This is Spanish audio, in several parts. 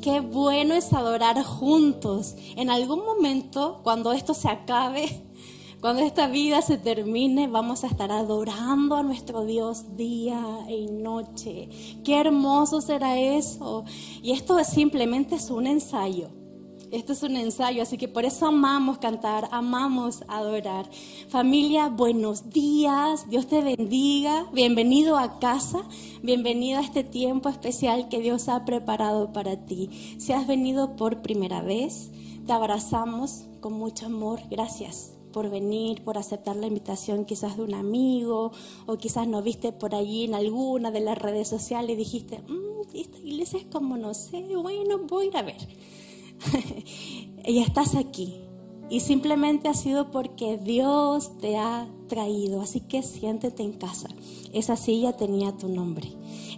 Qué bueno es adorar juntos. En algún momento, cuando esto se acabe, cuando esta vida se termine, vamos a estar adorando a nuestro Dios día y noche. Qué hermoso será eso. Y esto es simplemente es un ensayo. Esto es un ensayo, así que por eso amamos cantar, amamos adorar. Familia, buenos días, Dios te bendiga, bienvenido a casa, bienvenido a este tiempo especial que Dios ha preparado para ti. Si has venido por primera vez, te abrazamos con mucho amor, gracias por venir, por aceptar la invitación quizás de un amigo o quizás no viste por allí en alguna de las redes sociales y dijiste, mm, esta iglesia es como no sé, bueno, voy a ver. y estás aquí. Y simplemente ha sido porque Dios te ha traído. Así que siéntete en casa. Esa silla tenía tu nombre.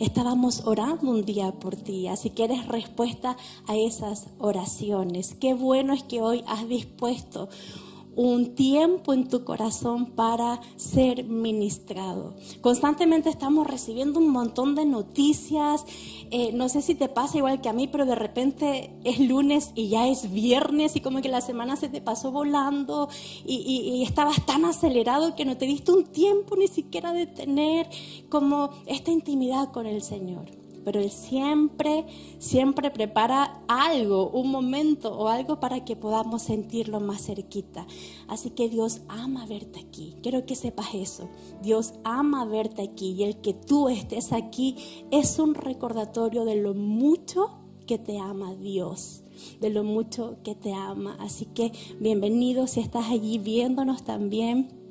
Estábamos orando un día por ti, así que eres respuesta a esas oraciones. Qué bueno es que hoy has dispuesto un tiempo en tu corazón para ser ministrado. Constantemente estamos recibiendo un montón de noticias. Eh, no sé si te pasa igual que a mí, pero de repente es lunes y ya es viernes y como que la semana se te pasó volando y, y estabas tan acelerado que no te diste un tiempo ni siquiera de tener como esta intimidad con el Señor pero Él siempre, siempre prepara algo, un momento o algo para que podamos sentirlo más cerquita. Así que Dios ama verte aquí. Quiero que sepas eso. Dios ama verte aquí y el que tú estés aquí es un recordatorio de lo mucho que te ama Dios de lo mucho que te ama. Así que bienvenido si estás allí viéndonos también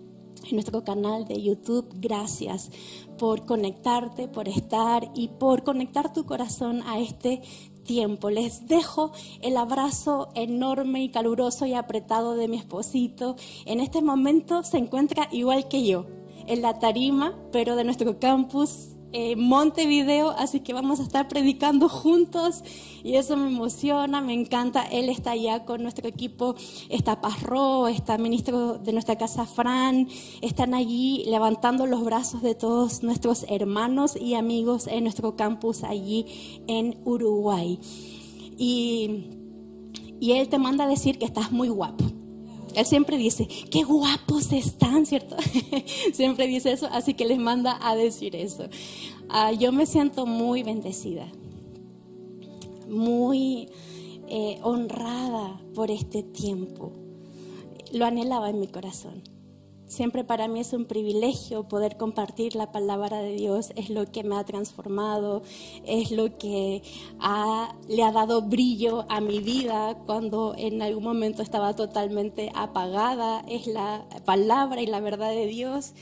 en nuestro canal de YouTube. Gracias por conectarte, por estar y por conectar tu corazón a este tiempo. Les dejo el abrazo enorme y caluroso y apretado de mi esposito. En este momento se encuentra igual que yo, en la tarima, pero de nuestro campus eh, Montevideo, así que vamos a estar predicando juntos y eso me emociona, me encanta. Él está allá con nuestro equipo, está Parro, está ministro de nuestra casa Fran, están allí levantando los brazos de todos nuestros hermanos y amigos en nuestro campus allí en Uruguay. Y, y él te manda a decir que estás muy guapo. Él siempre dice, qué guapos están, ¿cierto? siempre dice eso, así que les manda a decir eso. Ah, yo me siento muy bendecida, muy eh, honrada por este tiempo. Lo anhelaba en mi corazón. Siempre para mí es un privilegio poder compartir la palabra de Dios, es lo que me ha transformado, es lo que le ha dado brillo a mi vida cuando en algún momento estaba totalmente apagada, es la palabra y la verdad de Dios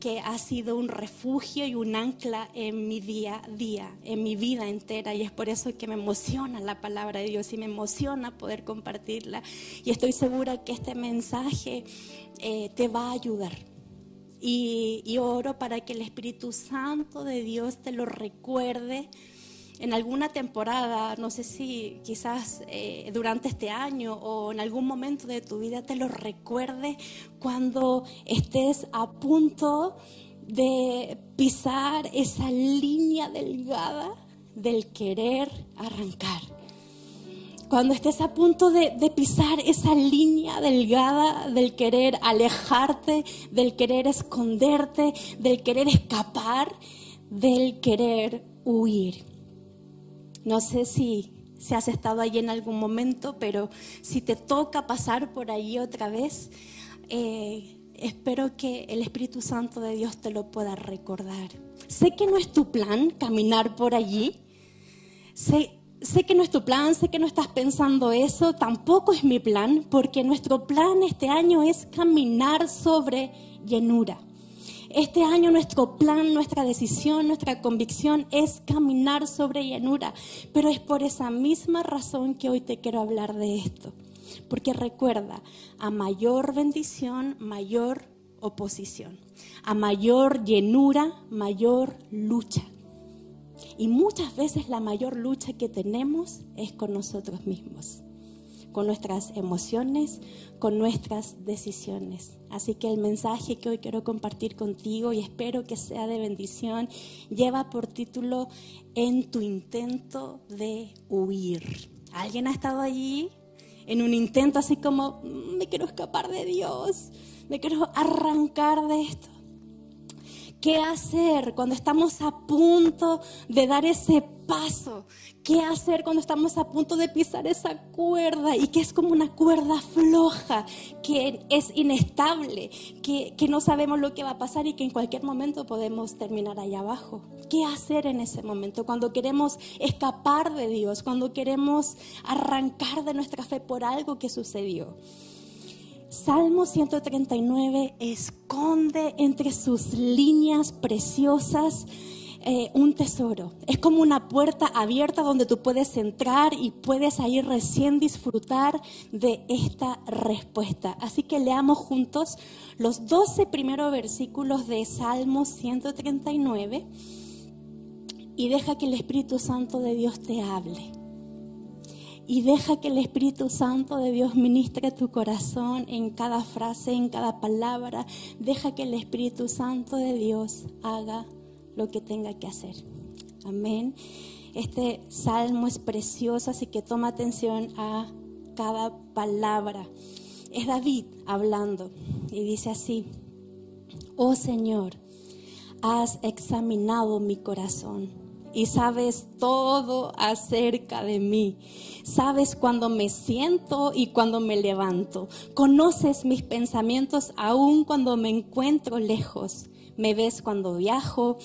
que ha sido un refugio y un ancla en mi día a día, en mi vida entera. Y es por eso que me emociona la palabra de Dios y me emociona poder compartirla. Y estoy segura que este mensaje eh, te va a ayudar. Y, y oro para que el Espíritu Santo de Dios te lo recuerde en alguna temporada, no sé si quizás eh, durante este año o en algún momento de tu vida te lo recuerde cuando estés a punto de pisar esa línea delgada del querer arrancar. Cuando estés a punto de pisar esa línea delgada del querer alejarte, del querer esconderte, del querer escapar, del querer huir. No sé si, si has estado allí en algún momento, pero si te toca pasar por allí otra vez, eh, espero que el Espíritu Santo de Dios te lo pueda recordar. Sé que no es tu plan caminar por allí. Sé, sé que no es tu plan, sé que no estás pensando eso. Tampoco es mi plan, porque nuestro plan este año es caminar sobre llenura. Este año nuestro plan, nuestra decisión, nuestra convicción es caminar sobre llanura. Pero es por esa misma razón que hoy te quiero hablar de esto. Porque recuerda, a mayor bendición, mayor oposición. A mayor llenura, mayor lucha. Y muchas veces la mayor lucha que tenemos es con nosotros mismos con nuestras emociones, con nuestras decisiones. Así que el mensaje que hoy quiero compartir contigo y espero que sea de bendición lleva por título En tu intento de huir. ¿Alguien ha estado allí en un intento así como, mm, me quiero escapar de Dios, me quiero arrancar de esto? ¿Qué hacer cuando estamos a punto de dar ese paso? ¿Qué hacer cuando estamos a punto de pisar esa cuerda y que es como una cuerda floja, que es inestable, que, que no sabemos lo que va a pasar y que en cualquier momento podemos terminar allá abajo? ¿Qué hacer en ese momento cuando queremos escapar de Dios, cuando queremos arrancar de nuestra fe por algo que sucedió? Salmo 139 esconde entre sus líneas preciosas eh, un tesoro. Es como una puerta abierta donde tú puedes entrar y puedes ahí recién disfrutar de esta respuesta. Así que leamos juntos los 12 primeros versículos de Salmo 139 y deja que el Espíritu Santo de Dios te hable y deja que el Espíritu Santo de Dios ministre tu corazón en cada frase, en cada palabra. Deja que el Espíritu Santo de Dios haga lo que tenga que hacer. Amén. Este salmo es precioso, así que toma atención a cada palabra. Es David hablando y dice así, oh Señor, has examinado mi corazón y sabes todo acerca de mí. Sabes cuando me siento y cuando me levanto. Conoces mis pensamientos aún cuando me encuentro lejos. Me ves cuando viajo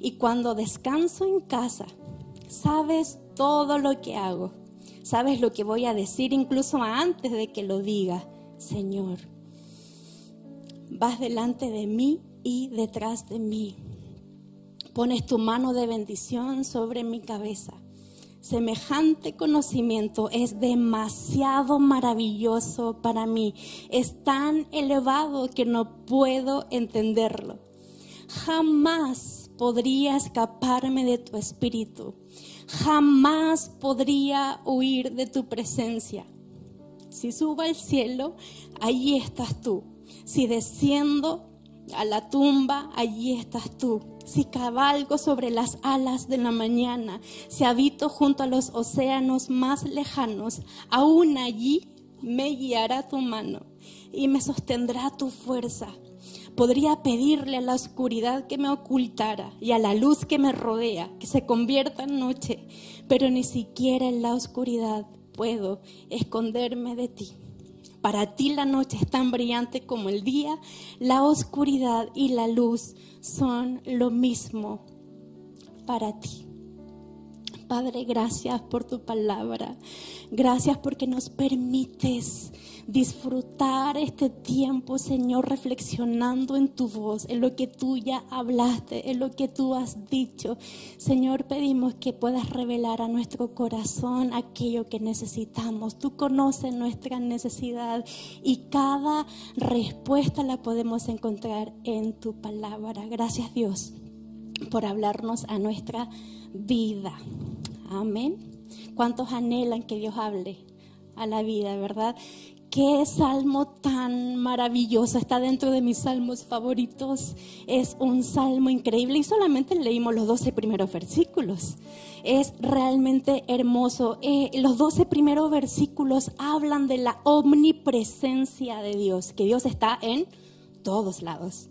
y cuando descanso en casa. Sabes todo lo que hago. Sabes lo que voy a decir incluso antes de que lo diga. Señor, vas delante de mí y detrás de mí pones tu mano de bendición sobre mi cabeza. Semejante conocimiento es demasiado maravilloso para mí. Es tan elevado que no puedo entenderlo. Jamás podría escaparme de tu espíritu. Jamás podría huir de tu presencia. Si subo al cielo, allí estás tú. Si desciendo a la tumba, allí estás tú si cabalgo sobre las alas de la mañana, si habito junto a los océanos más lejanos, aún allí me guiará tu mano y me sostendrá tu fuerza. Podría pedirle a la oscuridad que me ocultara y a la luz que me rodea que se convierta en noche, pero ni siquiera en la oscuridad puedo esconderme de ti. Para ti la noche es tan brillante como el día, la oscuridad y la luz son lo mismo para ti. Padre, gracias por tu palabra. Gracias porque nos permites disfrutar este tiempo, Señor, reflexionando en tu voz, en lo que tú ya hablaste, en lo que tú has dicho. Señor, pedimos que puedas revelar a nuestro corazón aquello que necesitamos. Tú conoces nuestra necesidad y cada respuesta la podemos encontrar en tu palabra. Gracias Dios por hablarnos a nuestra vida. Amén. ¿Cuántos anhelan que Dios hable a la vida, verdad? Qué salmo tan maravilloso, está dentro de mis salmos favoritos. Es un salmo increíble y solamente leímos los 12 primeros versículos. Es realmente hermoso. Eh, los 12 primeros versículos hablan de la omnipresencia de Dios, que Dios está en todos lados.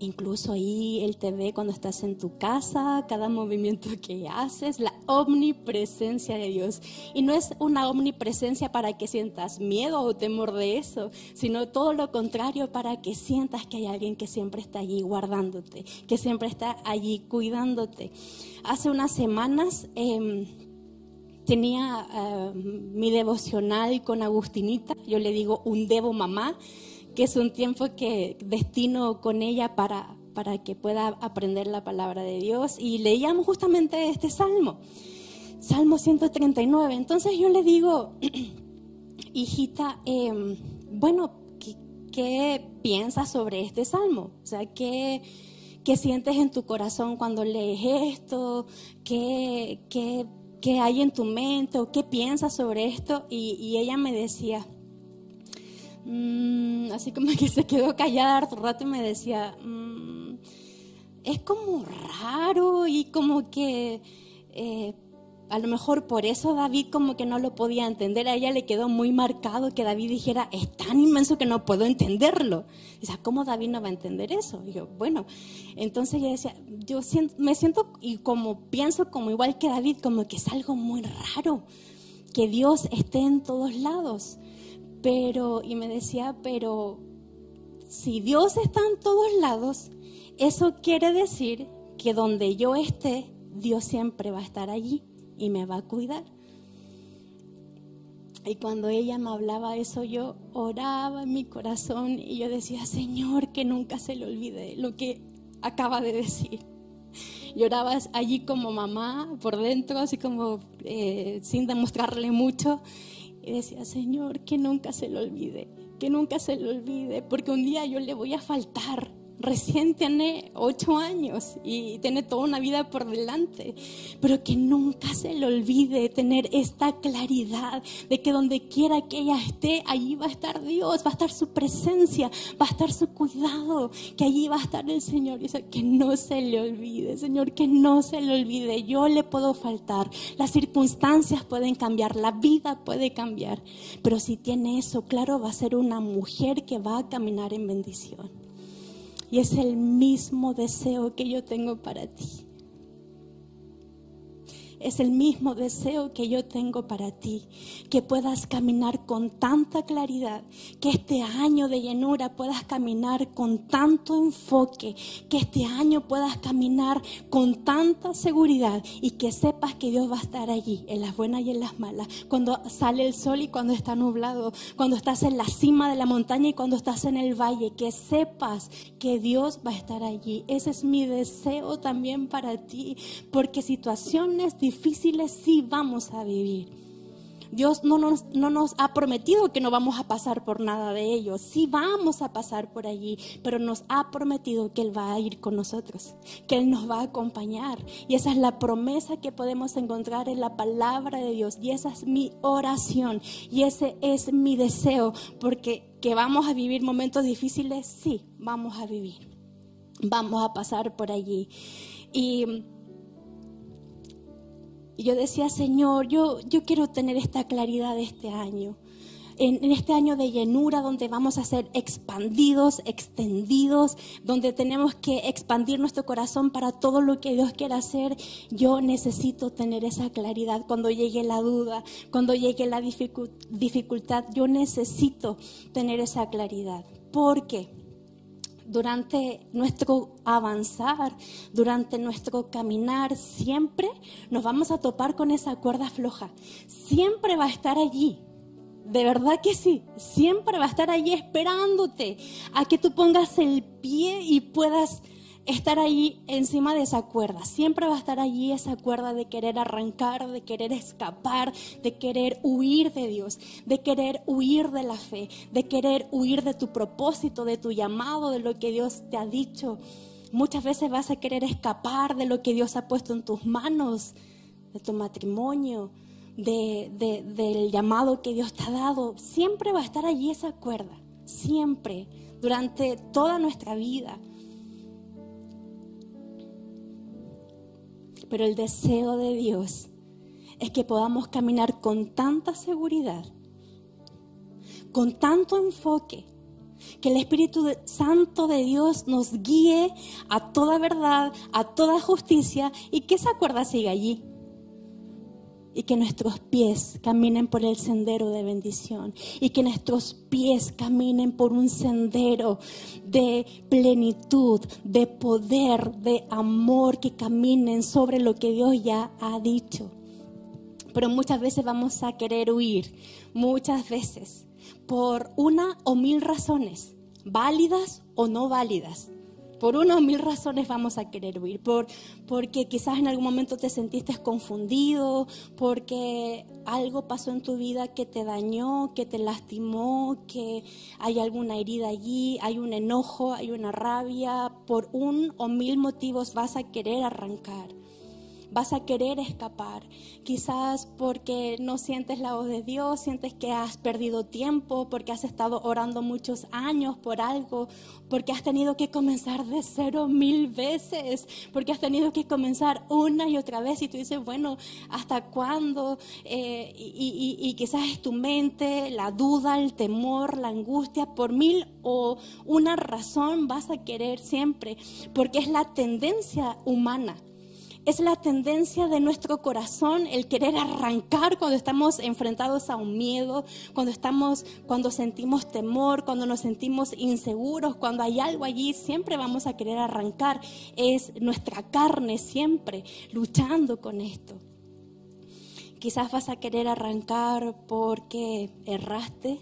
Incluso ahí Él te ve cuando estás en tu casa, cada movimiento que haces, la omnipresencia de Dios. Y no es una omnipresencia para que sientas miedo o temor de eso, sino todo lo contrario para que sientas que hay alguien que siempre está allí guardándote, que siempre está allí cuidándote. Hace unas semanas... Em, tenía em, mi devocional con Agustinita, yo le digo un devo mamá, que es un tiempo que destino con ella para, para que pueda aprender la palabra de Dios. Y leíamos justamente este salmo, Salmo 139. Entonces yo le digo, hijita, em, bueno, ¿qué, piensas sobre este salmo? O sea, ¿qué, ¿qué, sientes en tu corazón cuando lees esto? ¿Qué, qué, qué hay en tu mente? ¿O qué piensas sobre esto? Y ella me decía, Mm, así como que se quedó callada harto rato y me decía, mm, es como raro y como que, eh, a lo mejor por eso David como que no lo podía entender. A ella le quedó muy marcado que David dijera, es tan inmenso que no puedo entenderlo. O ¿cómo David no va a entender eso? Y yo, bueno, entonces ella decía, yo me siento y como pienso como igual que David, como que es algo muy raro, que Dios esté en todos lados. Pero, y me decía, pero si Dios está en todos lados, eso quiere decir que donde yo esté, Dios siempre va a estar allí y me va a cuidar. Y cuando ella me hablaba eso, yo oraba en mi corazón y yo decía, Señor, que nunca se le olvide lo que acaba de decir. Lloraba allí como mamá, por dentro, así como eh, sin demostrarle mucho. Y decía, Señor, que nunca se le olvide, que nunca se le olvide, porque un día yo le voy a faltar recién tiene ocho años y tiene toda una vida por delante, pero que nunca se le olvide tener esta claridad de que donde quiera que ella esté, allí va a estar Dios, va a estar su presencia, va a estar su cuidado, que allí va a estar el Señor. Y que no se le olvide, Señor, que no se le olvide, yo le puedo faltar, las circunstancias pueden cambiar, la vida puede cambiar, pero si tiene eso, claro, va a ser una mujer que va a caminar en bendición. Y es el mismo deseo que yo tengo para ti es el mismo deseo que yo tengo para ti, que puedas caminar con tanta claridad, que este año de llenura puedas caminar con tanto enfoque, que este año puedas caminar con tanta seguridad y que sepas que Dios va a estar allí, en las buenas y en las malas, cuando sale el sol y cuando está nublado, cuando estás en la cima de la montaña y cuando estás en el valle, que sepas que Dios va a estar allí. Ese es mi deseo también para ti, porque situaciones difíciles difíciles sí vamos a vivir. Dios no nos, no nos ha prometido que no vamos a pasar por nada de ello. Sí vamos a pasar por allí, pero nos ha prometido que Él va a ir con nosotros, que Él nos va a acompañar. Y esa es la promesa que podemos encontrar en la palabra de Dios. Y esa es mi oración. Y ese es mi deseo, porque que vamos a vivir momentos difíciles, sí, vamos a vivir. Vamos a pasar por allí. Y y yo decía, Señor, yo, yo quiero tener esta claridad este año. En, este año de llenura donde vamos a ser expandidos, extendidos, donde tenemos que expandir nuestro corazón para todo lo que Dios quiera hacer, yo necesito tener esa claridad cuando llegue la duda, cuando llegue la dificultad, yo necesito tener esa claridad. ¿Por qué? Durante nuestro avanzar, durante nuestro caminar, siempre nos vamos a topar con esa cuerda floja. Siempre va a estar allí. De verdad que sí, siempre va a estar allí esperándote a que tú pongas el pie y puedas estar allí encima de esa cuerda. Siempre va a estar allí esa cuerda de querer arrancar, de querer escapar, de querer huir de Dios, de querer huir de la fe, de querer huir de tu propósito, de tu llamado, de lo que Dios te ha dicho. Muchas veces vas a querer escapar de lo que Dios ha puesto en tus manos, de tu matrimonio, del llamado que Dios te ha dado. Siempre va a estar allí esa cuerda, siempre, durante toda nuestra vida. Pero el deseo de Dios es que podamos caminar con tanta seguridad, con tanto enfoque, que el Espíritu Santo de Dios nos guíe a toda verdad, a toda justicia y que esa cuerda siga allí y que nuestros pies caminen por el sendero de bendición y que nuestros pies caminen por un sendero de plenitud, de poder, de amor, que caminen sobre lo que Dios ya ha dicho. Pero muchas veces vamos a querer huir, muchas veces, por una o mil razones, válidas o no válidas. Por una o mil razones vamos a querer huir. Por, porque quizás en algún momento te sentiste confundido, porque algo pasó en tu vida que te dañó, que te lastimó, que hay alguna herida allí, hay un enojo, hay una rabia. Por un o mil motivos vas a querer arrancar. Vas a querer escapar. Quizás porque no sientes la voz de Dios, sientes que has perdido tiempo, porque has estado orando muchos años por algo, porque has tenido que comenzar de cero mil veces, porque has tenido que comenzar una y otra vez y tú dices, bueno, ¿hasta cuándo? Eh, y, y quizás es tu mente, la duda, el temor, la angustia, por mil o una razón vas a querer siempre, porque es la tendencia humana es la tendencia de nuestro corazón el querer arrancar cuando estamos enfrentados a un miedo, cuando estamos cuando sentimos temor, cuando nos sentimos inseguros, cuando hay algo allí, siempre vamos a querer arrancar. Es nuestra carne siempre luchando con esto. Quizás vas a querer arrancar porque erraste,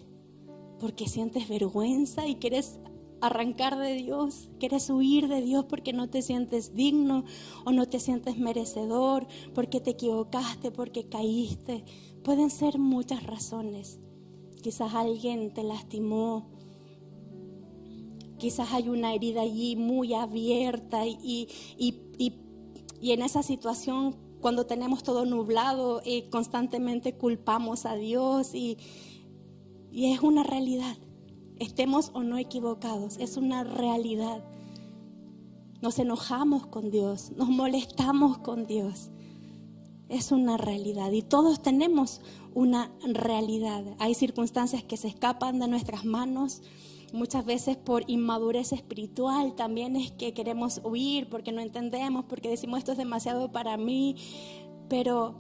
porque sientes vergüenza y quieres arrancar de Dios, quieres huir de Dios porque no te sientes digno o no te sientes merecedor, porque te equivocaste, porque caíste. Pueden ser muchas razones. Quizás alguien te lastimó, quizás hay una herida allí muy abierta y, en esa situación cuando tenemos todo nublado y eh, constantemente culpamos a Dios y es una realidad estemos o no equivocados, es una realidad. Nos enojamos con Dios, nos molestamos con Dios. Es una realidad y todos tenemos una realidad. Hay circunstancias que se escapan de nuestras manos, muchas veces por inmadurez espiritual, también es que queremos huir porque no entendemos, porque decimos esto es demasiado para mí, pero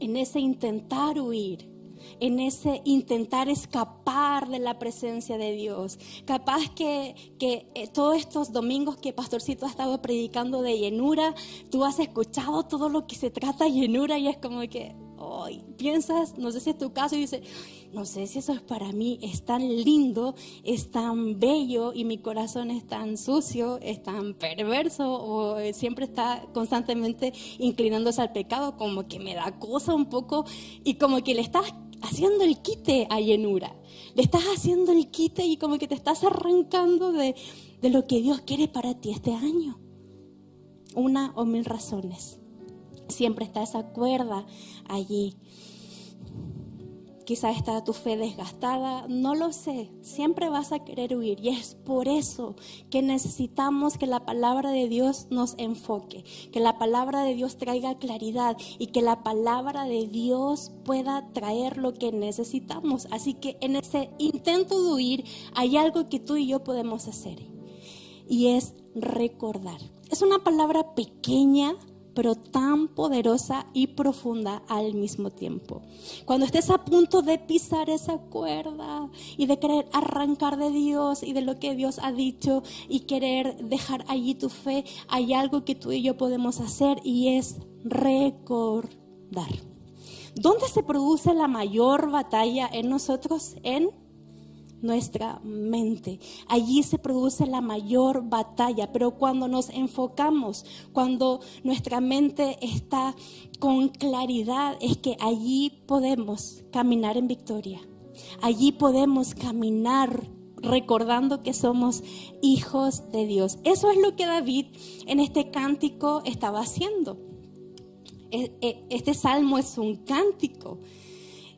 en ese intentar huir, en ese intentar escapar de la presencia de Dios. Capaz que, que eh, todos estos domingos que Pastorcito ha estado predicando de llenura, tú has escuchado todo lo que se trata de llenura y es como que hoy piensas, no sé si es tu caso, y dices, no sé si eso es para mí, es tan lindo, es tan bello y mi corazón es tan sucio, es tan perverso o eh, siempre está constantemente inclinándose al pecado, como que me da cosa un poco y como que le estás haciendo el quite a llenura. Le estás haciendo el quite y como que te estás arrancando de, de lo que Dios quiere para ti este año. Una o mil razones. Siempre está esa cuerda allí Quizás está tu fe desgastada, no lo sé, siempre vas a querer huir y es por eso que necesitamos que la palabra de Dios nos enfoque, que la palabra de Dios traiga claridad y que la palabra de Dios pueda traer lo que necesitamos. Así que en ese intento de huir hay algo que tú y yo podemos hacer y es recordar. Es una palabra pequeña, pero tan poderosa y profunda al mismo tiempo. Cuando estés a punto de pisar esa cuerda y de querer arrancar de Dios y de lo que Dios ha dicho y querer dejar allí tu fe, hay algo que tú y yo podemos hacer y es recordar. ¿Dónde se produce la mayor batalla en nosotros? En nuestra mente. Allí se produce la mayor batalla, pero cuando nos enfocamos, cuando nuestra mente está con claridad, es que allí podemos caminar en victoria. Allí podemos caminar recordando que somos hijos de Dios. Eso es lo que David en este cántico estaba haciendo. E, e, este salmo es un cántico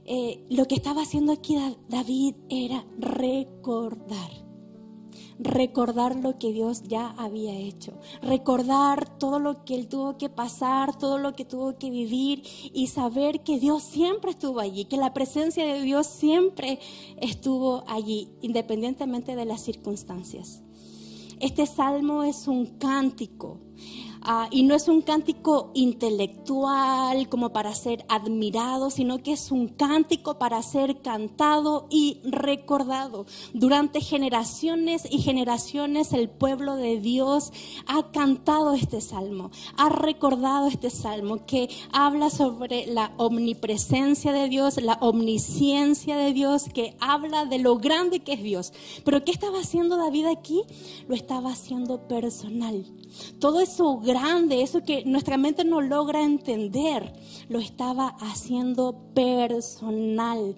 eh, lo que estaba haciendo aquí David era recordar. Recordar lo que Dios ya había hecho. Recordar todo lo que él tuvo que pasar, todo lo que tuvo que vivir y saber que Dios siempre estuvo allí, que la presencia de Dios siempre estuvo allí, independientemente de las circunstancias. Este salmo es un cántico Ah, y no es un cántico intelectual como para ser admirado, sino que es un cántico para ser cantado y recordado. Durante generaciones y generaciones el pueblo de Dios ha cantado este salmo, ha recordado este salmo que habla sobre la omnipresencia de Dios, la omnisciencia de Dios, que habla de lo grande que es Dios. Pero ¿qué estaba haciendo David aquí? Lo estaba haciendo personal. Todo eso grande, eso que nuestra mente no logra entender, lo estaba haciendo personal.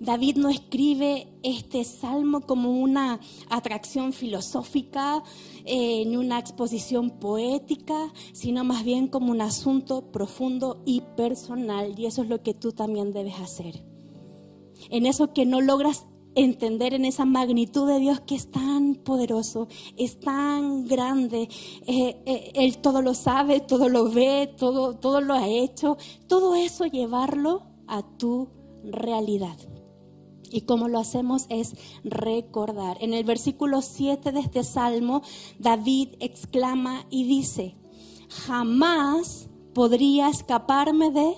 David no escribe este salmo como una atracción filosófica, eh, ni una exposición poética, sino más bien como un asunto profundo y personal. Y eso es lo que tú también debes hacer. En eso que no logras entender en esa magnitud de Dios que es tan poderoso, es tan grande. Eh, eh, él todo lo sabe, todo lo ve, todo, todo lo ha hecho. Todo eso llevarlo a tu realidad. Y como lo hacemos es recordar. En el versículo 7 de este salmo, David exclama y dice, jamás podría escaparme de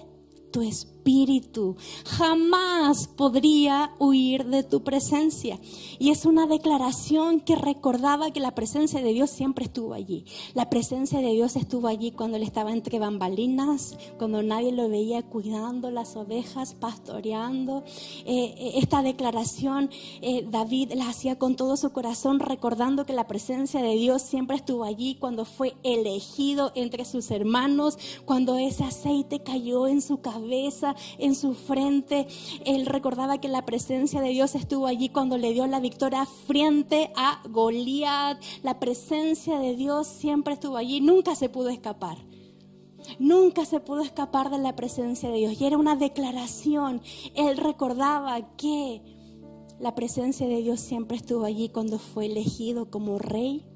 tu espíritu espíritu. Jamás podría huir de tu presencia. Y es una declaración que recordaba que la presencia de Dios siempre estuvo allí. La presencia de Dios estuvo allí cuando él estaba entre bambalinas, cuando nadie lo veía cuidando las ovejas, pastoreando. Eh, eh, esta declaración eh, David la hacía con todo su corazón, recordando que la presencia de Dios siempre estuvo allí cuando fue elegido entre sus hermanos, cuando ese aceite cayó en su cabeza en su frente. Él recordaba que la presencia de Dios estuvo allí cuando le dio la victoria frente a Goliat. La presencia de Dios siempre estuvo allí, nunca se pudo escapar. Nunca se pudo escapar de la presencia de Dios. Y era una declaración. Él recordaba que la presencia de Dios siempre estuvo allí cuando fue elegido como rey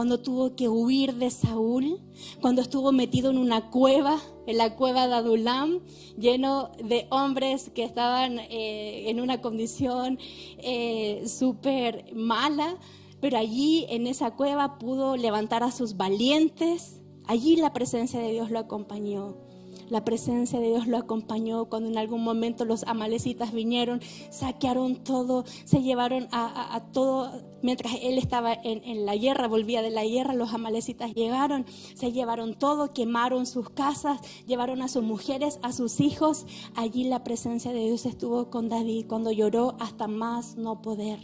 cuando tuvo que huir de Saúl, cuando estuvo metido en una cueva, en la cueva de Adulam, lleno de hombres que estaban eh, en una condición eh, súper mala, pero allí en esa cueva pudo levantar a sus valientes, allí la presencia de Dios lo acompañó. La presencia de Dios lo acompañó cuando en algún momento los amalecitas vinieron, saquearon todo, se llevaron a, todo, mientras él estaba en, la guerra, volvía de la guerra, los amalecitas llegaron, se llevaron todo, quemaron sus casas, llevaron a sus mujeres, a sus hijos. Allí la presencia de Dios estuvo con David cuando lloró hasta más no poder,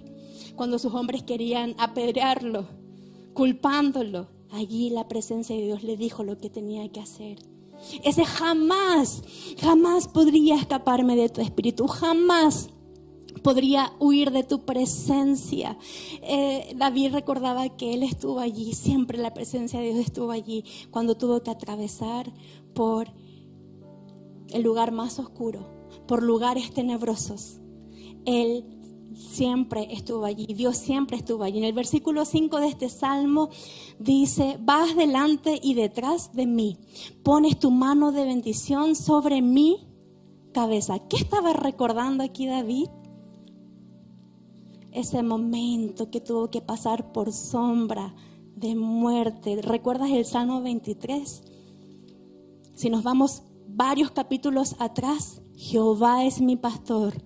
cuando sus hombres querían apedrearlo, culpándolo. Allí la presencia de Dios le dijo lo que tenía que hacer. Ese jamás, jamás podría escaparme de tu espíritu, jamás podría huir de tu presencia. Eh, David recordaba que él estuvo allí, siempre la presencia de Dios estuvo allí cuando tuvo que atravesar por el lugar más oscuro, por lugares tenebrosos. Él siempre estuvo allí, Dios siempre estuvo allí. En el versículo 5 de este salmo dice, vas delante y detrás de mí, pones tu mano de bendición sobre mi cabeza. ¿Qué estaba recordando aquí David? Ese momento que tuvo que pasar por sombra de muerte. ¿Recuerdas el Salmo 23? Si nos vamos varios capítulos atrás, Jehová es mi pastor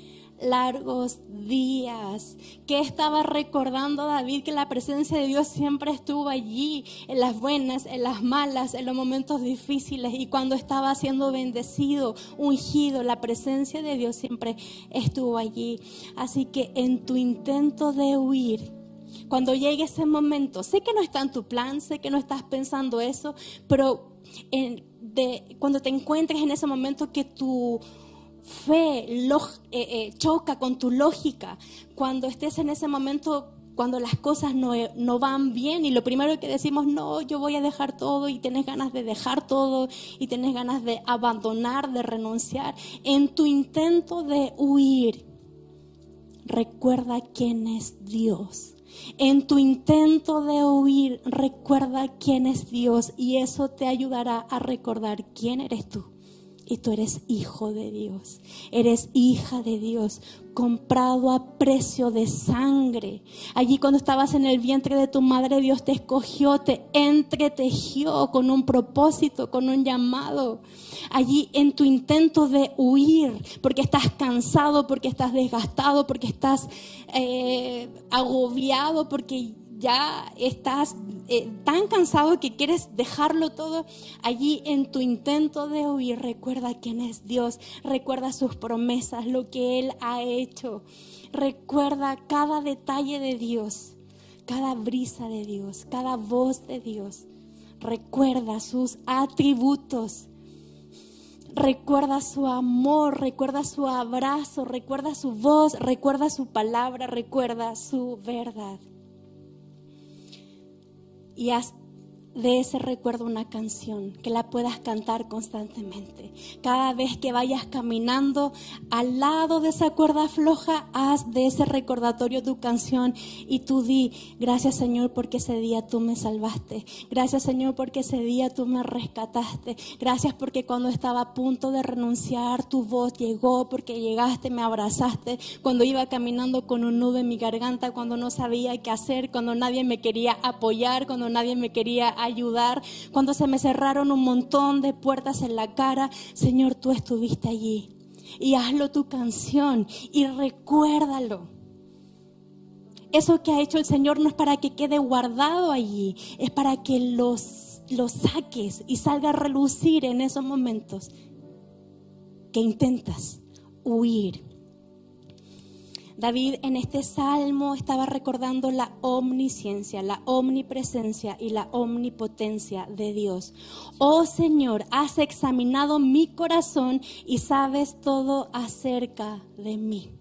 largos días. Que estaba recordando David que la presencia de Dios siempre estuvo allí, en las buenas, en las malas, en los momentos difíciles y cuando estaba siendo bendecido, ungido, la presencia de Dios siempre estuvo allí. Así que en tu intento de huir, cuando llegue ese momento, sé que no está en tu plan, sé que no estás pensando eso, pero cuando te encuentres en ese momento que tu fe eh, eh, choca con tu lógica, cuando estés en ese momento cuando las cosas no, no, van bien y lo primero que decimos, no, yo voy a dejar todo y tienes ganas de dejar todo y tienes ganas de abandonar, de renunciar, en tu intento de huir, recuerda quién es Dios. En tu intento de huir, recuerda quién es Dios y eso te ayudará a recordar quién eres tú. Y tú eres hijo de Dios, eres hija de Dios, comprado a precio de sangre. Allí cuando estabas en el vientre de tu madre, Dios te escogió, te entretejió con un propósito, con un llamado. Allí en tu intento de huir, porque estás cansado, porque estás desgastado, porque estás eh, agobiado, porque ya estás eh, tan cansado que quieres dejarlo todo allí en tu intento de huir, recuerda quién es Dios, recuerda sus promesas, lo que Él ha hecho, recuerda cada detalle de Dios, cada brisa de Dios, cada voz de Dios, recuerda sus atributos. Recuerda su amor, recuerda su abrazo, recuerda su voz, recuerda su palabra, recuerda su verdad y haz de ese recuerdo una canción que la puedas cantar constantemente. Cada vez que vayas caminando al lado de esa cuerda floja, haz de ese recordatorio tu canción y tú di, gracias Señor porque ese día tú me salvaste. Gracias Señor porque ese día tú me rescataste. Gracias porque cuando estaba a punto de renunciar, tu voz llegó porque llegaste, me abrazaste. Cuando iba caminando con un nudo en mi garganta, cuando no sabía qué hacer, cuando nadie me quería apoyar, cuando nadie me quería ayudar, cuando se me cerraron un montón de puertas en la cara, Señor, tú estuviste allí. Y hazlo tu canción y recuérdalo. Eso que ha hecho el Señor no es para que quede guardado allí, es para que los, los saques y salga a relucir en esos momentos que intentas huir David en este salmo estaba recordando la omnisciencia, la omnipresencia y la omnipotencia de Dios. Oh Señor, has examinado mi corazón y sabes todo acerca de mí.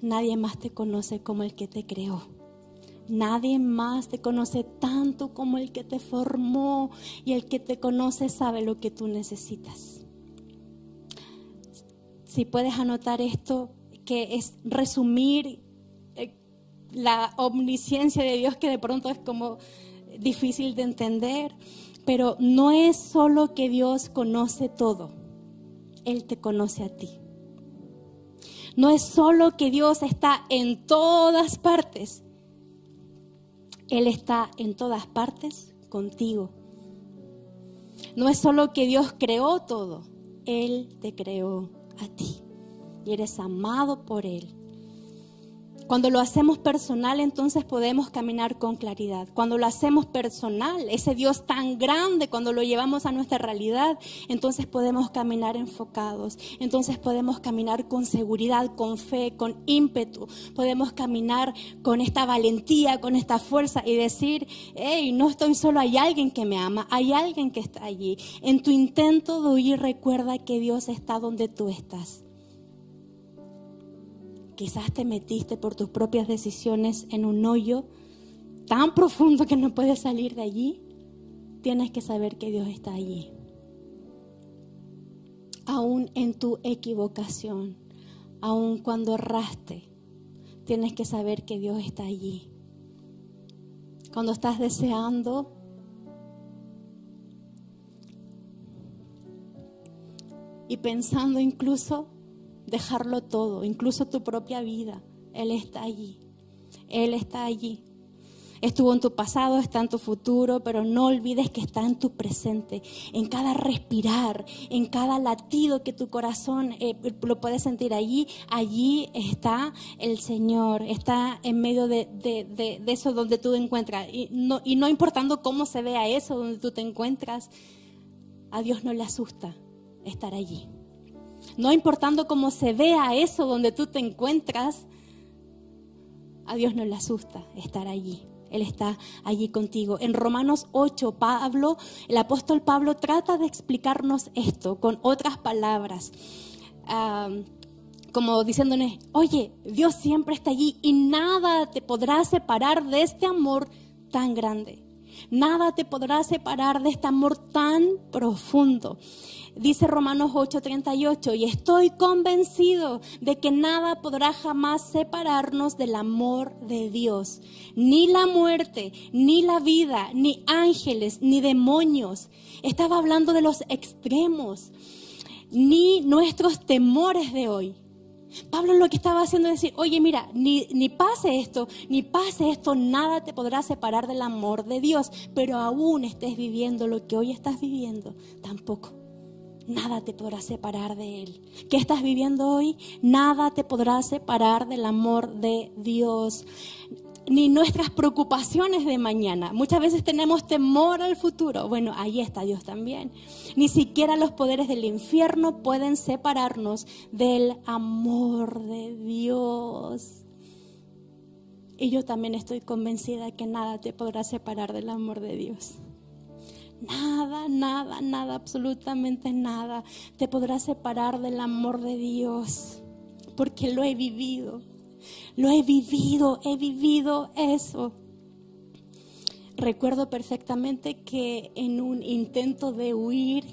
Nadie más te conoce como el que te creó. Nadie más te conoce tanto como el que te formó y el que te conoce sabe lo que tú necesitas si puedes anotar esto, que es resumir eh, la omnisciencia de Dios, que de pronto es como difícil de entender, pero no es solo que Dios conoce todo, Él te conoce a ti. No es solo que Dios está en todas partes, Él está en todas partes contigo. No es solo que Dios creó todo, Él te creó a ti y eres amado por Él. Cuando lo hacemos personal, entonces podemos caminar con claridad. Cuando lo hacemos personal, ese Dios tan grande, cuando lo llevamos a nuestra realidad, entonces podemos caminar enfocados. Entonces podemos caminar con seguridad, con fe, con ímpetu. Podemos caminar con esta valentía, con esta fuerza y decir, hey, no estoy solo, hay alguien que me ama, hay alguien que está allí. En tu intento de huir, recuerda que Dios está donde tú estás. Quizás te metiste por tus propias decisiones en un hoyo tan profundo que no puedes salir de allí. Tienes que saber que Dios está allí. Aún en tu equivocación, aún cuando erraste, tienes que saber que Dios está allí. Cuando estás deseando y pensando incluso dejarlo todo, incluso tu propia vida. Él está allí. Él está allí. Estuvo en tu pasado, está en tu futuro, pero no olvides que está en tu presente, en cada respirar, en cada latido que tu corazón eh, lo puedes sentir allí. Allí está el Señor, está en medio de, de, eso donde tú te encuentras. Y no, y no importando cómo se vea eso donde tú te encuentras, a Dios no le asusta estar allí. No importando cómo se vea eso donde tú te encuentras, a Dios no le asusta estar allí. Él está allí contigo. En Romanos 8, Pablo, el apóstol Pablo trata de explicarnos esto con otras palabras. como diciéndonos, oye, Dios siempre está allí y nada te podrá separar de este amor tan grande. Nada te podrá separar de este amor tan profundo. Dice Romanos 8:38, y estoy convencido de que nada podrá jamás separarnos del amor de Dios. Ni la muerte, ni la vida, ni ángeles, ni demonios. Estaba hablando de los extremos, ni nuestros temores de hoy. Pablo lo que estaba haciendo es decir, oye, mira, ni, ni, pase esto, ni pase esto, nada te podrá separar del amor de Dios, pero aún estés viviendo lo que hoy estás viviendo, tampoco nada te podrá separar de Él. ¿Qué estás viviendo hoy? Nada te podrá separar del amor de Dios. Ni nuestras preocupaciones de mañana. Muchas veces tenemos temor al futuro. Bueno, ahí está Dios también. Ni siquiera los poderes del infierno pueden separarnos del amor de Dios. Y yo también estoy convencida que nada te podrá separar del amor de Dios. Nada, nada, nada, absolutamente nada te podrá separar del amor de Dios, porque lo he vivido, lo he vivido, he vivido eso. Recuerdo perfectamente que en un intento de huir,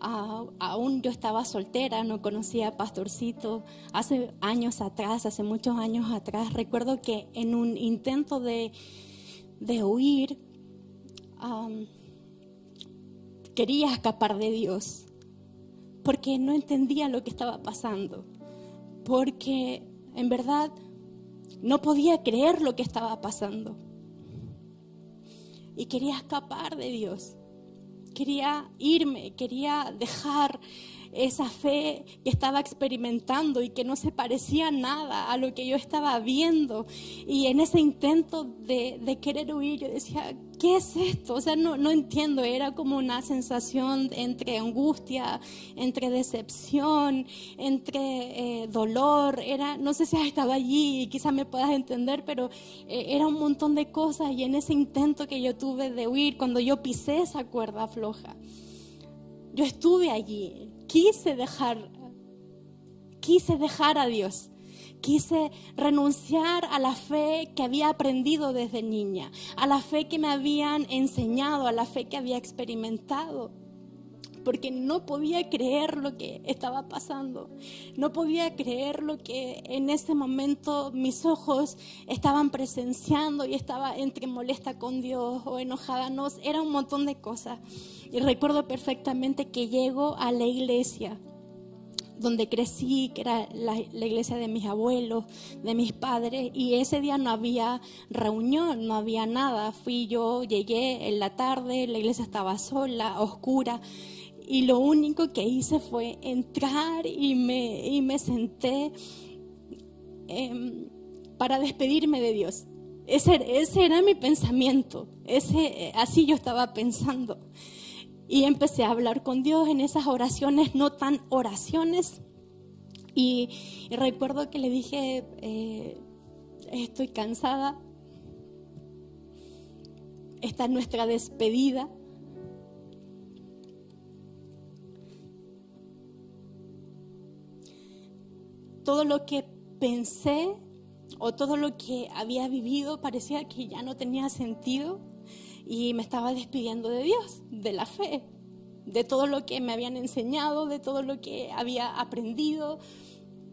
aún yo estaba soltera, no conocía a Pastorcito, hace años atrás, hace muchos años atrás, recuerdo que en un intento de, de huir, quería escapar de Dios, porque no entendía lo que estaba pasando, porque en verdad no podía creer lo que estaba pasando. Y quería escapar de Dios, quería irme, quería dejar esa fe que estaba experimentando y que no se parecía nada a lo que yo estaba viendo. Y en ese intento de, querer huir, yo decía, ¿qué es esto? O sea, no, no entiendo, era como una sensación entre angustia, entre decepción, entre eh, dolor, era, no sé si has estado allí y quizás me puedas entender, pero eh, era un montón de cosas y en ese intento que yo tuve de huir, cuando yo pisé esa cuerda floja, yo estuve allí, quise dejar, quise dejar a Dios. Quise renunciar a la fe que había aprendido desde niña, a la fe que me habían enseñado, a la fe que había experimentado porque no podía creer lo que estaba pasando. No podía creer lo que en ese momento mis ojos estaban presenciando y estaba entre molesta con Dios o enojada. No, era un montón de cosas. Y recuerdo perfectamente que llego a la iglesia donde crecí, que era la, iglesia de mis abuelos, de mis padres, y ese día no había reunión, no había nada. Fui yo, llegué en la tarde, la iglesia estaba sola, oscura, y lo único que hice fue entrar y me, y me senté em, para despedirme de Dios. Ese, ese era mi pensamiento, ese, así yo estaba pensando. Y empecé a hablar con Dios en esas oraciones, no tan oraciones. Y, recuerdo que le dije, eh, estoy cansada, esta es nuestra despedida. Todo lo que pensé o todo lo que había vivido parecía que ya no tenía sentido y me estaba despidiendo de Dios, de la fe, de todo lo que me habían enseñado, de todo lo que había aprendido.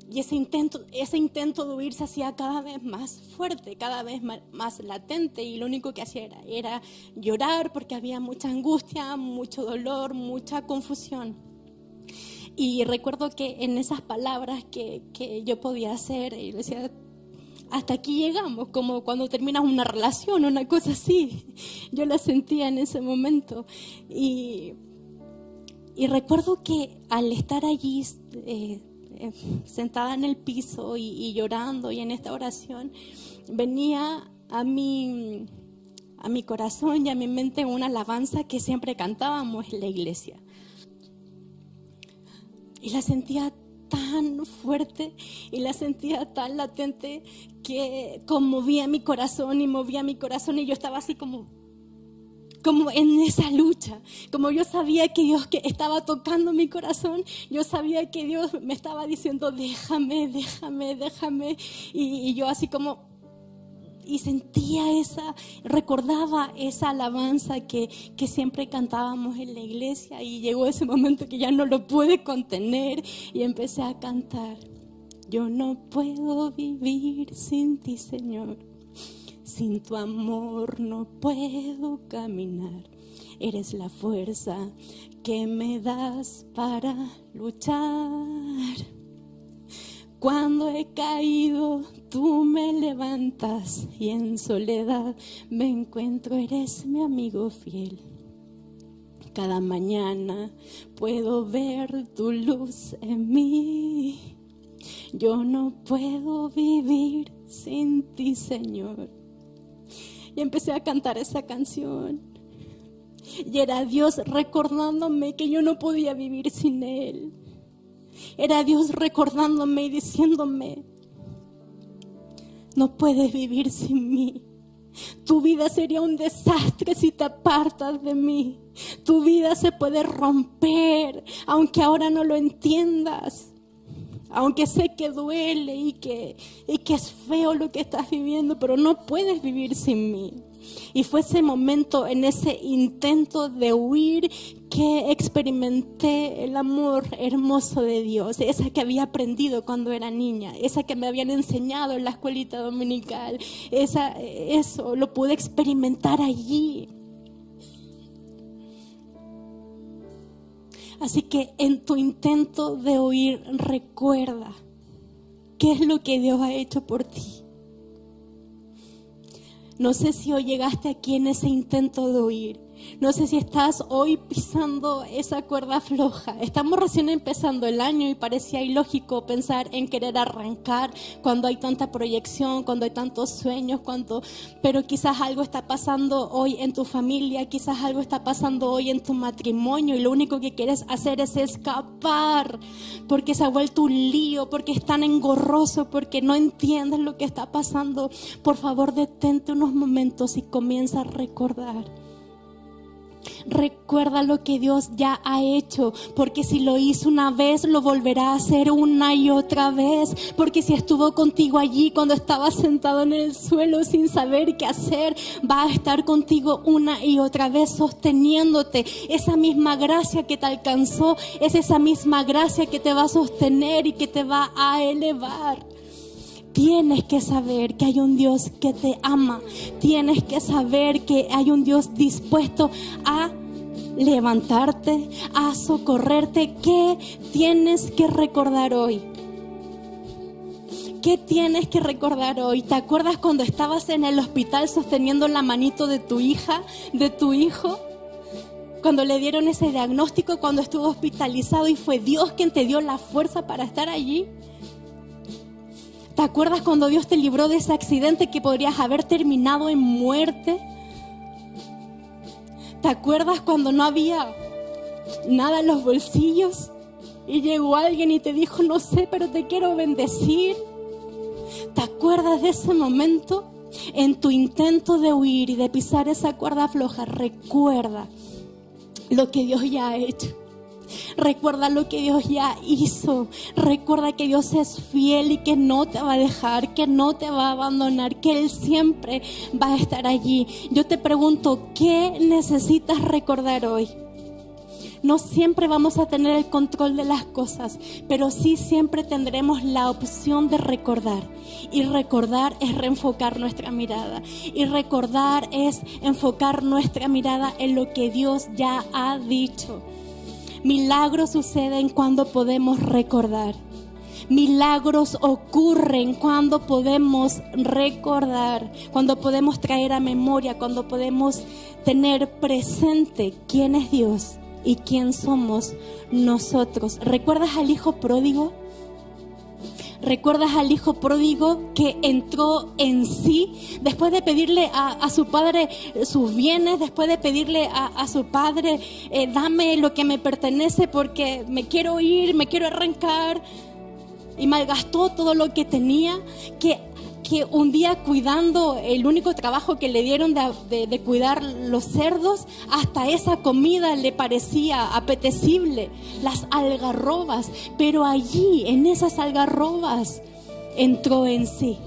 Y ese intento, ese intento de huir se hacía cada vez más fuerte, cada vez más, latente y lo único que hacía era, era llorar porque había mucha angustia, mucho dolor, mucha confusión. Y recuerdo que en esas palabras que, que yo podía hacer, y decía, hasta aquí llegamos, como cuando terminas una relación, una cosa así. Yo la sentía en ese momento. Y, recuerdo que al estar allí eh, eh, sentada en el piso y, llorando y en esta oración, venía a mi, a mi corazón y a mi mente una alabanza que siempre cantábamos en la iglesia. Y la sentía tan fuerte y la sentía tan latente que conmovía mi corazón y movía mi corazón y yo estaba así como como en esa lucha, como yo sabía que Dios que estaba tocando mi corazón, yo sabía que Dios me estaba diciendo, déjame, déjame, déjame, y, y yo así como, y sentía esa, recordaba esa alabanza que, que siempre cantábamos en la iglesia y llegó ese momento que ya no lo pude contener y empecé a cantar. Yo no puedo vivir sin ti, Señor. Sin tu amor no puedo caminar. Eres la fuerza que me das para luchar. Cuando he caído, tú me levantas y en soledad me encuentro, eres mi amigo fiel. Cada mañana puedo ver tu luz en mí. Yo no puedo vivir sin ti, Señor. Y empecé a cantar esa canción. Y era Dios recordándome que yo no podía vivir sin Él era Dios recordándome y diciéndome, no puedes vivir sin mí. Tu vida sería un desastre si te apartas de mí. Tu vida se puede romper, aunque ahora no lo entiendas. Aunque sé que duele y que, y que es feo lo que estás viviendo, pero no puedes vivir sin mí. Y fue ese momento, en ese intento de huir, que experimenté el amor hermoso de Dios, esa que había aprendido cuando era niña, esa que me habían enseñado en la escuelita dominical, esa, eso lo pude experimentar allí. Así que en tu intento de huir, recuerda qué es lo que Dios ha hecho por ti. No sé si hoy llegaste aquí en ese intento de huir. No sé si estás hoy pisando esa cuerda floja. Estamos recién empezando el año y parecía ilógico pensar en querer arrancar cuando hay tanta proyección, cuando hay tantos sueños, cuando pero quizás algo está pasando hoy en tu familia, quizás algo está pasando hoy en tu matrimonio y lo único que quieres hacer es escapar porque se ha vuelto un lío, porque es tan engorroso, porque no entiendes lo que está pasando. Por favor, detente unos momentos y comienza a recordar Recuerda lo que Dios ya ha hecho, porque si lo hizo una vez, lo volverá a hacer una y otra vez, porque si estuvo contigo allí cuando estabas sentado en el suelo sin saber qué hacer, va a estar contigo una y otra vez sosteniéndote. Esa misma gracia que te alcanzó es esa misma gracia que te va a sostener y que te va a elevar. Tienes que saber que hay un Dios que te ama. Tienes que saber que hay un Dios dispuesto a levantarte, a socorrerte. ¿Qué tienes que recordar hoy? ¿Qué tienes que recordar hoy? ¿Te acuerdas cuando estabas en el hospital sosteniendo la manito de tu hija, de tu hijo? Cuando le dieron ese diagnóstico, cuando estuvo hospitalizado y fue Dios quien te dio la fuerza para estar allí. ¿Te acuerdas cuando Dios te libró de ese accidente que podrías haber terminado en muerte? ¿Te acuerdas cuando no había nada en los bolsillos? Y llegó alguien y te dijo, no sé, pero te quiero bendecir. ¿Te acuerdas de ese momento? En tu intento de huir y de pisar esa cuerda floja, recuerda lo que Dios ya ha hecho. Recuerda lo que Dios ya hizo. Recuerda que Dios es fiel y que no te va a dejar, que no te va a abandonar, que Él siempre va a estar allí. Yo te pregunto, ¿qué necesitas recordar hoy? No siempre vamos a tener el control de las cosas, pero sí siempre tendremos la opción de recordar. Y recordar es reenfocar nuestra mirada. Y recordar es enfocar nuestra mirada en lo que Dios ya ha dicho. Milagros suceden cuando podemos recordar. Milagros ocurren cuando podemos recordar, cuando podemos traer a memoria, cuando podemos tener presente quién es Dios y quién somos nosotros. ¿Recuerdas al hijo pródigo? ¿Recuerdas al hijo pródigo que entró en sí después de pedirle a, su padre sus bienes, después de pedirle a, su padre, eh, dame lo que me pertenece porque me quiero ir, me quiero arrancar? Y malgastó todo lo que tenía, que que un día cuidando el único trabajo que le dieron de, cuidar los cerdos, hasta esa comida le parecía apetecible, las algarrobas, pero allí, en esas algarrobas, entró en sí.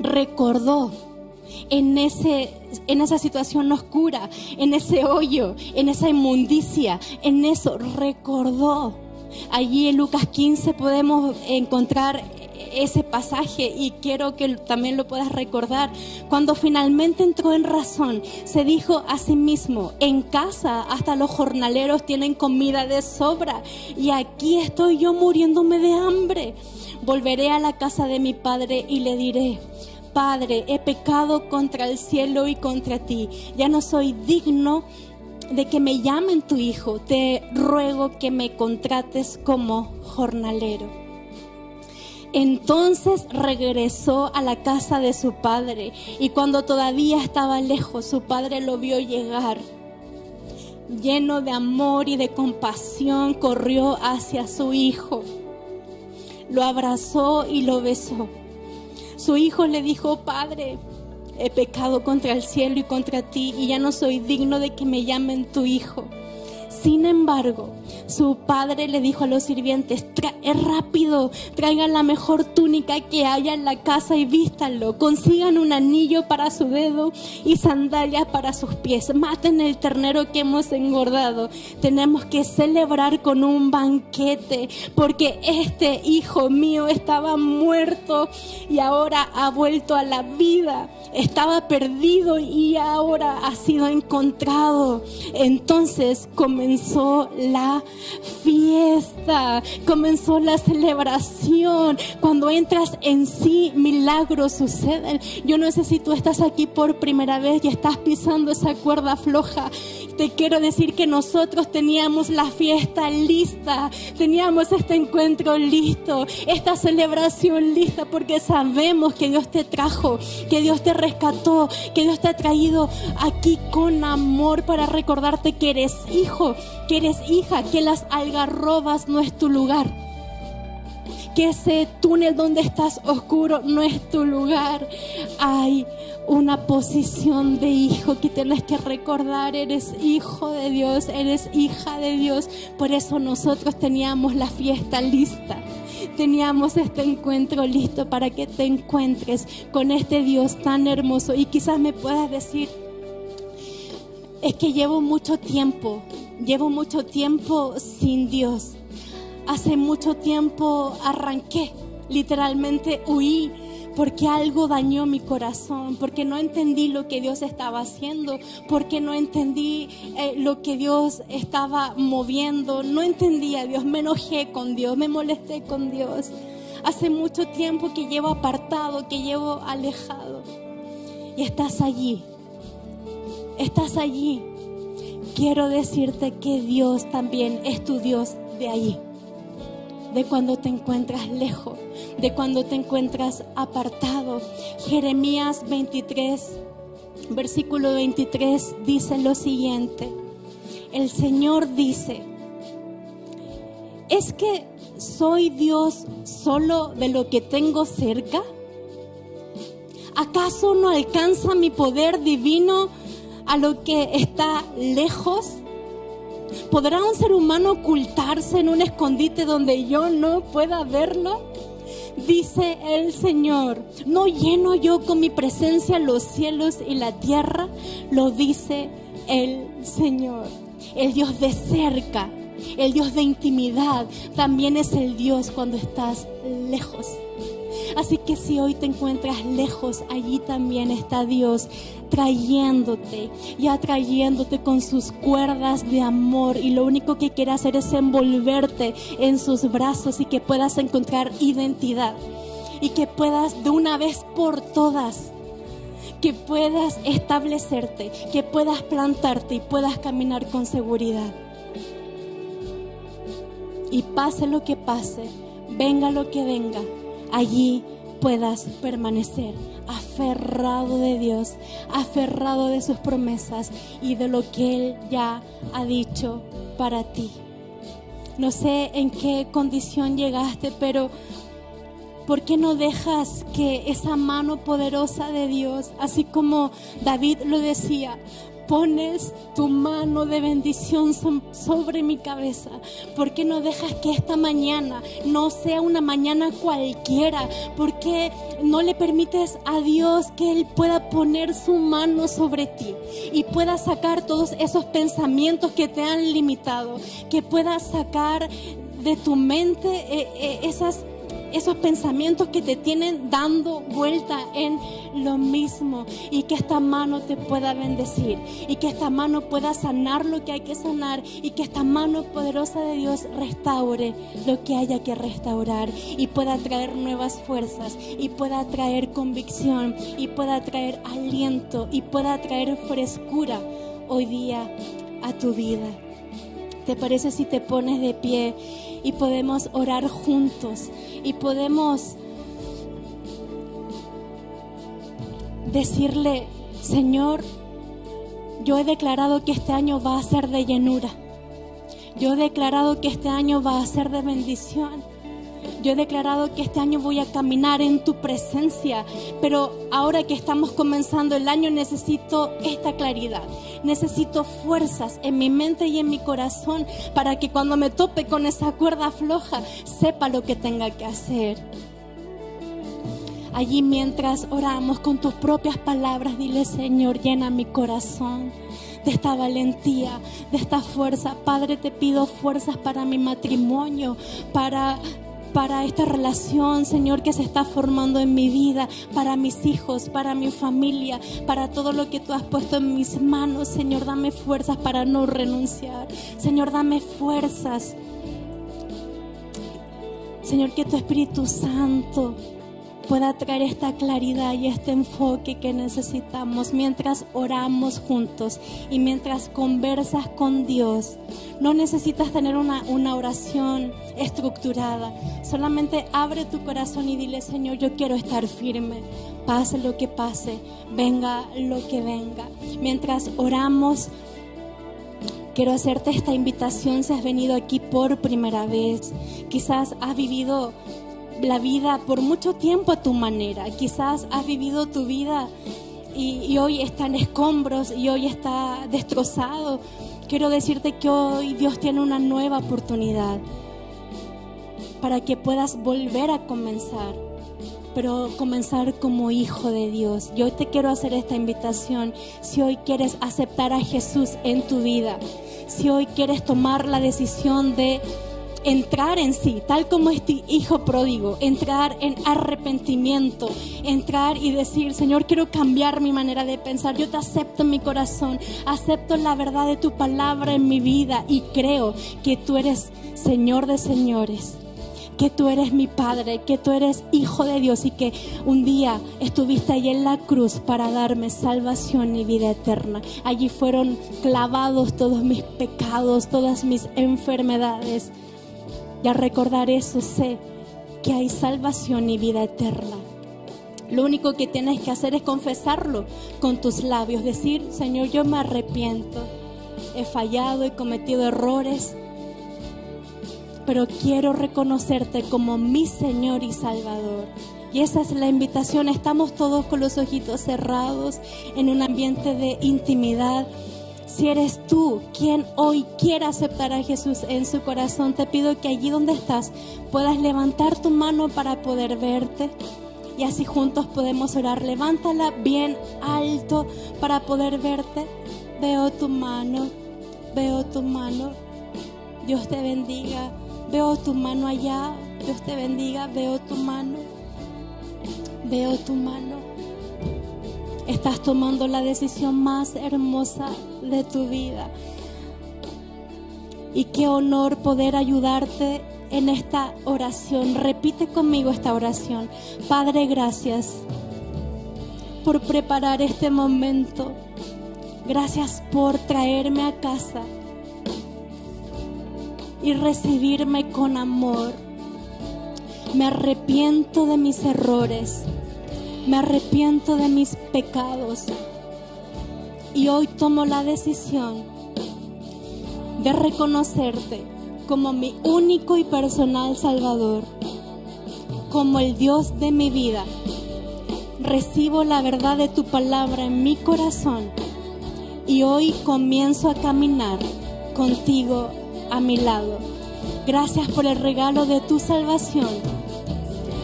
recordó en, ese, en esa situación oscura, en ese hoyo, en esa inmundicia, en eso recordó. Allí en Lucas 15 podemos encontrar ese pasaje y quiero que también lo puedas recordar. Cuando finalmente entró en razón, se dijo a sí mismo, en casa hasta los jornaleros tienen comida de sobra y aquí estoy yo muriéndome de hambre. Volveré a la casa de mi padre y le diré, Padre, he pecado contra el cielo y contra ti, ya no soy digno de que me llamen tu hijo, te ruego que me contrates como jornalero. Entonces regresó a la casa de su padre y cuando todavía estaba lejos, su padre lo vio llegar. Lleno de amor y de compasión, corrió hacia su hijo. Lo abrazó y lo besó. Su hijo le dijo, Padre, he pecado contra el cielo y contra ti y ya no soy digno de que me llamen tu hijo. Sin embargo, su padre le dijo a los sirvientes, es rápido, traigan la mejor túnica que haya en la casa y vístanlo, consigan un anillo para su dedo y sandalias para sus pies, maten el ternero que hemos engordado. Tenemos que celebrar con un banquete, porque este hijo mío estaba muerto y ahora ha vuelto a la vida estaba perdido y ahora ha sido encontrado. Entonces comenzó la fiesta, comenzó la celebración. Cuando entras en sí, milagros suceden. Yo no sé si tú estás aquí por primera vez y estás pisando esa cuerda floja. Te quiero decir que nosotros teníamos la fiesta lista, teníamos este encuentro listo, esta celebración lista, porque sabemos que Dios te trajo, que Dios te rescató, que Dios te ha traído aquí con amor para recordarte que eres hijo, que eres hija, que las algarrobas no es tu lugar que ese túnel donde estás oscuro no es tu lugar. Hay una posición de hijo que tienes que recordar. Eres hijo de Dios, eres hija de Dios. Por eso nosotros teníamos la fiesta lista. Teníamos este encuentro listo para que te encuentres con este Dios tan hermoso. Y quizás me puedas decir, es que llevo mucho tiempo, llevo mucho tiempo sin Dios. Hace mucho tiempo arranqué, literalmente huí porque algo dañó mi corazón, porque no entendí lo que Dios estaba haciendo, porque no entendí eh, lo que Dios estaba moviendo, no entendía a Dios, me enojé con Dios, me molesté con Dios. Hace mucho tiempo que llevo apartado, que llevo alejado. Y estás allí, estás allí. Quiero decirte que Dios también es tu Dios de allí de cuando te encuentras lejos, de cuando te encuentras apartado. Jeremías 23, versículo 23 dice lo siguiente. El Señor dice, ¿es que soy Dios solo de lo que tengo cerca? ¿Acaso no alcanza mi poder divino a lo que está lejos? ¿Podrá un ser humano ocultarse en un escondite donde yo no pueda verlo? Dice el Señor, ¿no lleno yo con mi presencia los cielos y la tierra? Lo dice el Señor, el Dios de cerca, el Dios de intimidad, también es el Dios cuando estás lejos. Así que si hoy te encuentras lejos, allí también está Dios trayéndote y atrayéndote con sus cuerdas de amor y lo único que quiere hacer es envolverte en sus brazos y que puedas encontrar identidad y que puedas de una vez por todas que puedas establecerte, que puedas plantarte y puedas caminar con seguridad. Y pase lo que pase, venga lo que venga, allí puedas permanecer aferrado de Dios, aferrado de sus promesas y de lo que Él ya ha dicho para ti. No sé en qué condición llegaste, pero ¿por qué no dejas que esa mano poderosa de Dios, así como David lo decía, pones tu mano de bendición sobre mi cabeza? ¿Por qué no dejas que esta mañana no sea una mañana cualquiera? ¿Por qué no le permites a Dios que Él pueda poner su mano sobre ti y pueda sacar todos esos pensamientos que te han limitado? Que pueda sacar de tu mente eh, eh, esas esos pensamientos que te tienen dando vuelta en lo mismo y que esta mano te pueda bendecir y que esta mano pueda sanar lo que hay que sanar y que esta mano poderosa de Dios restaure lo que haya que restaurar y pueda traer nuevas fuerzas y pueda traer convicción y pueda traer aliento y pueda traer frescura hoy día a tu vida. ¿Te parece si te pones de pie y podemos orar juntos y podemos decirle, Señor, yo he declarado que este año va a ser de llenura. Yo he declarado que este año va a ser de bendición. Yo he declarado que este año voy a caminar en tu presencia, pero ahora que estamos comenzando el año necesito esta claridad, necesito fuerzas en mi mente y en mi corazón para que cuando me tope con esa cuerda floja sepa lo que tenga que hacer. Allí mientras oramos con tus propias palabras, dile Señor, llena mi corazón de esta valentía, de esta fuerza. Padre, te pido fuerzas para mi matrimonio, para para esta relación, Señor, que se está formando en mi vida, para mis hijos, para mi familia, para todo lo que tú has puesto en mis manos. Señor, dame fuerzas para no renunciar. Señor, dame fuerzas. Señor, que tu Espíritu Santo pueda traer esta claridad y este enfoque que necesitamos mientras oramos juntos y mientras conversas con Dios. No necesitas tener una, una oración estructurada, solamente abre tu corazón y dile, Señor, yo quiero estar firme, pase lo que pase, venga lo que venga. Mientras oramos, quiero hacerte esta invitación si has venido aquí por primera vez, quizás has vivido la vida por mucho tiempo a tu manera. Quizás has vivido tu vida y, hoy está en escombros y hoy está destrozado. Quiero decirte que hoy Dios tiene una nueva oportunidad para que puedas volver a comenzar, pero comenzar como hijo de Dios. Yo te quiero hacer esta invitación. Si hoy quieres aceptar a Jesús en tu vida, si hoy quieres tomar la decisión de entrar en sí, tal como este hijo pródigo, entrar en arrepentimiento, entrar y decir, Señor, quiero cambiar mi manera de pensar, yo te acepto en mi corazón, acepto la verdad de tu palabra en mi vida y creo que tú eres Señor de señores que tú eres mi Padre, que tú eres Hijo de Dios y que un día estuviste ahí en la cruz para darme salvación y vida eterna. Allí fueron clavados todos mis pecados, todas mis enfermedades. Y al recordar eso sé que hay salvación y vida eterna. Lo único que tienes que hacer es confesarlo con tus labios, decir, Señor, yo me arrepiento, he fallado, he cometido errores, pero quiero reconocerte como mi Señor y Salvador. Y esa es la invitación, estamos todos con los ojitos cerrados en un ambiente de intimidad si eres tú quien hoy quiere aceptar a Jesús en su corazón, te pido que allí donde estás puedas levantar tu mano para poder verte. Y así juntos podemos orar. Levántala bien alto para poder verte. Veo tu mano, veo tu mano. Dios te bendiga. Veo tu mano allá. Dios te bendiga. Veo tu mano. Veo tu mano. Estás tomando la decisión más hermosa de tu vida. Y qué honor poder ayudarte en esta oración. Repite conmigo esta oración. Padre, gracias por preparar este momento. Gracias por traerme a casa y recibirme con amor. Me arrepiento de mis errores me arrepiento de mis pecados y hoy tomo la decisión de reconocerte como mi único y personal Salvador, como el Dios de mi vida. Recibo la verdad de tu palabra en mi corazón y hoy comienzo a caminar contigo a mi lado. Gracias por el regalo de tu salvación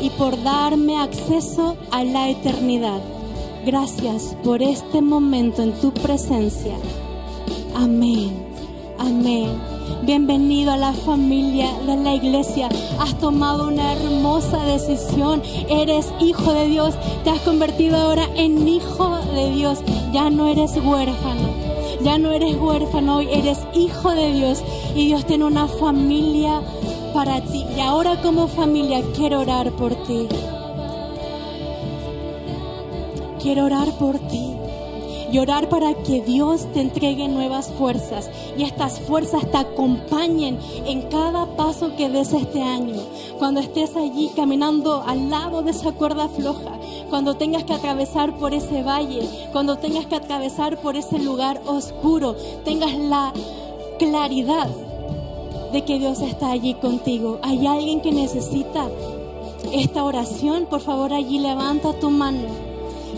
y por darme acceso a la eternidad. Gracias por este momento en tu presencia. Amén. Amén. Bienvenido a la familia de la iglesia. Has tomado una hermosa decisión. Eres hijo de Dios. Te has convertido ahora en hijo de Dios. Ya no eres huérfano. Ya no eres huérfano. Hoy eres hijo de Dios. Y Dios tiene una familia para ti. Y ahora como familia quiero orar por ti. Quiero orar por ti y orar para que Dios te entregue nuevas fuerzas y estas fuerzas te acompañen en cada paso que des este año. Cuando estés allí caminando al lado de esa cuerda floja, cuando tengas que atravesar por ese valle, cuando tengas que atravesar por ese lugar oscuro, tengas la claridad de que Dios está allí contigo. Hay alguien que necesita esta oración, por favor allí levanta tu mano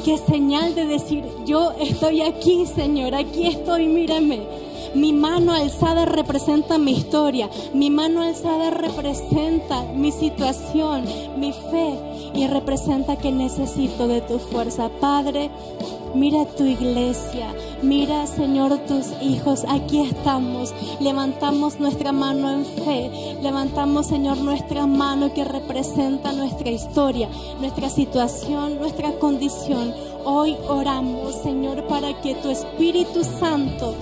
Qué señal de decir, yo estoy aquí, Señor, aquí estoy, mírame. Mi mano alzada representa mi historia, mi mano alzada representa mi situación, mi fe y representa que necesito de tu fuerza. Padre, mira tu iglesia, Mira, Señor, tus hijos, aquí estamos. Levantamos nuestra mano en fe. Levantamos, Señor, nuestra mano que representa nuestra historia, nuestra situación, nuestra condición. Hoy oramos, Señor, para que tu Espíritu Santo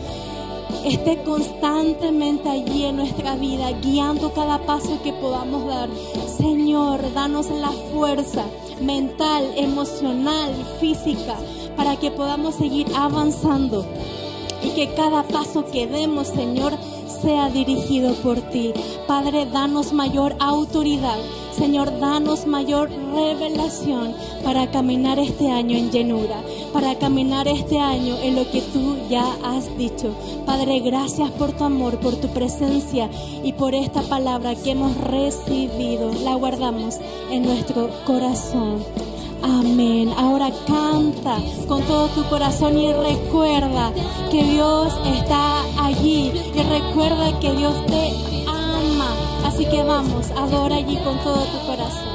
esté constantemente allí en nuestra vida, guiando cada paso que podamos dar. Señor, danos la fuerza mental, emocional, física para que podamos seguir avanzando y que cada paso que demos, Señor, sea dirigido por ti. Padre, danos mayor autoridad. Señor, danos mayor revelación para caminar este año en llenura, para caminar este año en lo que tú ya has dicho. Padre, gracias por tu amor, por tu presencia y por esta palabra que hemos recibido. La guardamos en nuestro corazón. Amén. Ahora canta con todo tu corazón y recuerda que Dios está allí. Y recuerda que Dios te ama. Así que vamos, adora allí con todo tu corazón.